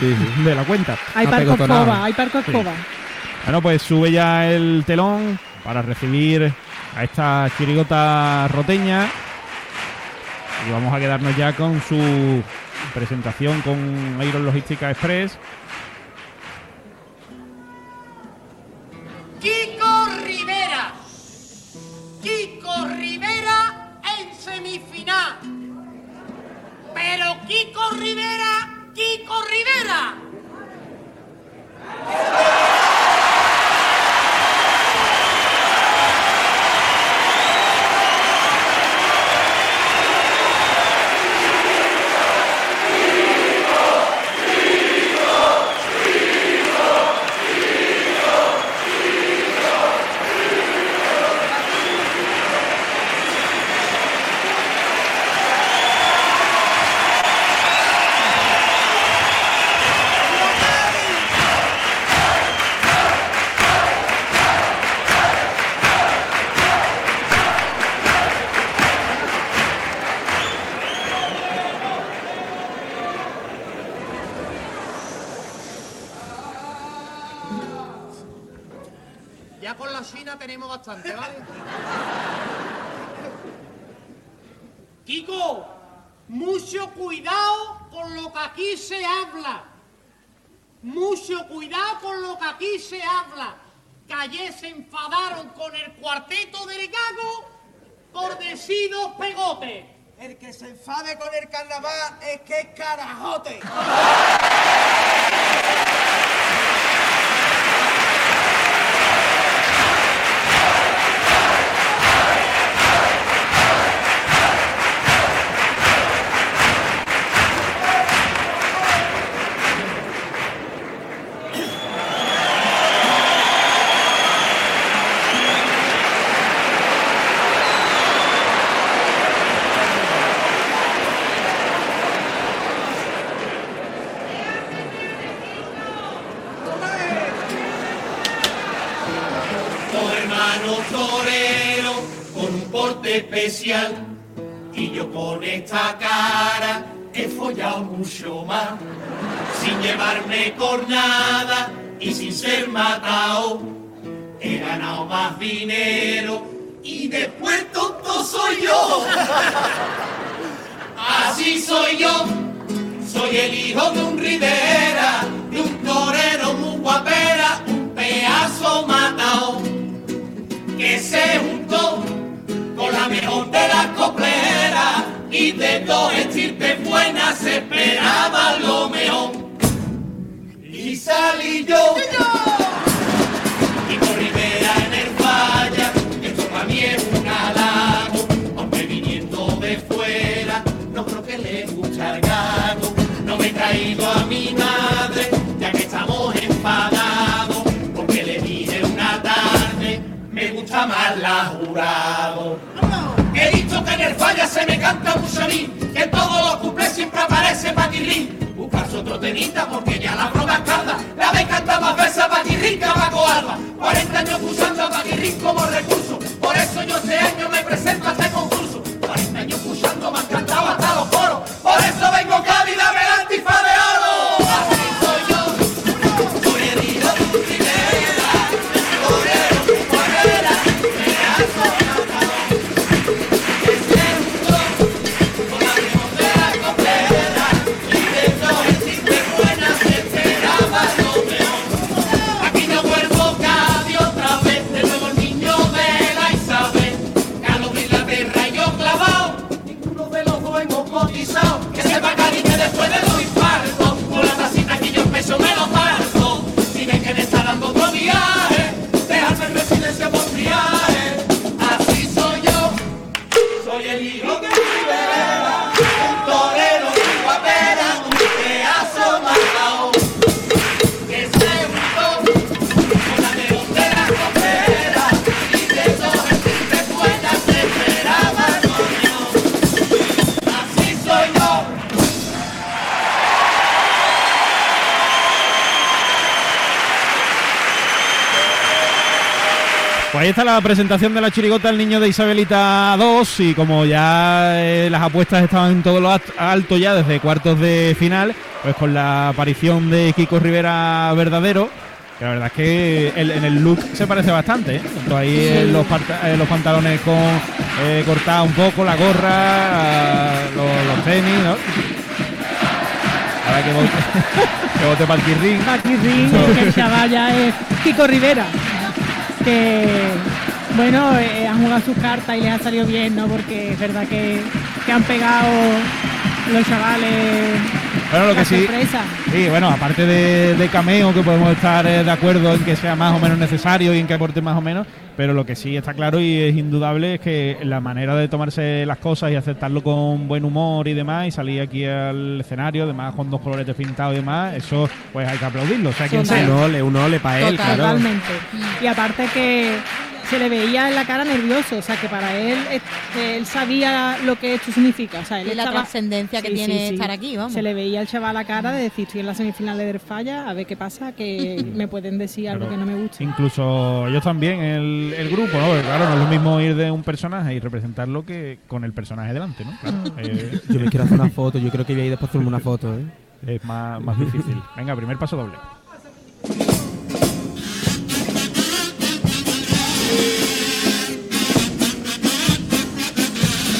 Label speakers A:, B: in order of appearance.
A: de la cuenta.
B: Hay parco escoba, hay parco escoba.
A: Bueno, pues sube ya el telón para recibir a esta chirigota roteña. Y vamos a quedarnos ya con su presentación con Iron Logística Express.
C: Kiko Rivera. Kiko Rivera en semifinal. Pero Kiko Rivera, Ya con la China tenemos bastante, ¿vale? Kiko, mucho cuidado con lo que aquí se habla. Mucho cuidado con lo que aquí se habla. Que se enfadaron con el cuarteto del gago por decir dos pegotes.
D: El que se enfade con el carnaval es que es carajote.
C: Especial. Y yo con esta cara he follado mucho más. Sin llevarme cornada y sin ser matado. He ganado más dinero y después tonto soy yo. Así soy yo. Soy el hijo de un Rivera, de un torero de dos estirpes buenas esperaba lo mejor. Y salí yo. Por Rivera en el falla, esto para mí es un halago, aunque viniendo de fuera, no creo que le guste al gago. No me he traído a mi madre, ya que estamos enfadados, porque le dije una tarde, me gusta más la jurado. Que todos los cumples siempre aparece Paquirrín. Buscarse otro tenista porque ya la broma calda. La vez canta más veces a Paquirrín que Alba. 40 años usando a Paquirrín como recurso. Por eso yo este año me presento Delhi,
A: Pues ahí está la presentación de la chirigota El Niño de Isabelita 2 y como ya eh, las apuestas estaban en todo lo alto ya desde cuartos de final, pues con la aparición de Kiko Rivera verdadero, que la verdad es que en el look se parece bastante, ¿eh? ahí los, los, pantalones con eh, cortado un poco, la gorra, los, tenis, ¿no? Ahora que vote, que vote para el Kirrin.
B: Para el que el chaval ya es Kiko Rivera que bueno, eh, han jugado sus cartas y les ha salido bien, ¿no? Porque es verdad que, han pegado los chavales.
A: Bueno, lo que sí. Sí, bueno, aparte de, cameo, que podemos estar eh, de acuerdo en que sea más o menos necesario y en que aporte más o menos, pero lo que sí está claro y es indudable es que la manera de tomarse las cosas y aceptarlo con buen humor y demás, y salir aquí al escenario, además con dos colores pintados y demás, eso pues hay que aplaudirlo. O sea, quien sea.
E: Un ole, para él, claro.
B: Totalmente. Y aparte que se le veía en la cara nervioso, o sea que para él él sabía lo que esto significa, o sea, él
F: y la trascendencia que tiene estar aquí, vamos.
B: Se le veía al chaval a la cara de decir, estoy en la semifinal de Der Falla, a ver qué pasa, que me pueden decir algo que no me gusta.
A: Incluso ellos también, el, el grupo, ¿no? claro, no es lo mismo ir de un personaje y representarlo que con el personaje delante, ¿no?
E: Eh, yo me quiero hacer una foto, yo creo que voy a ir después hacerme una foto, ¿eh?
A: Es más, más difícil. Venga, primer paso doble.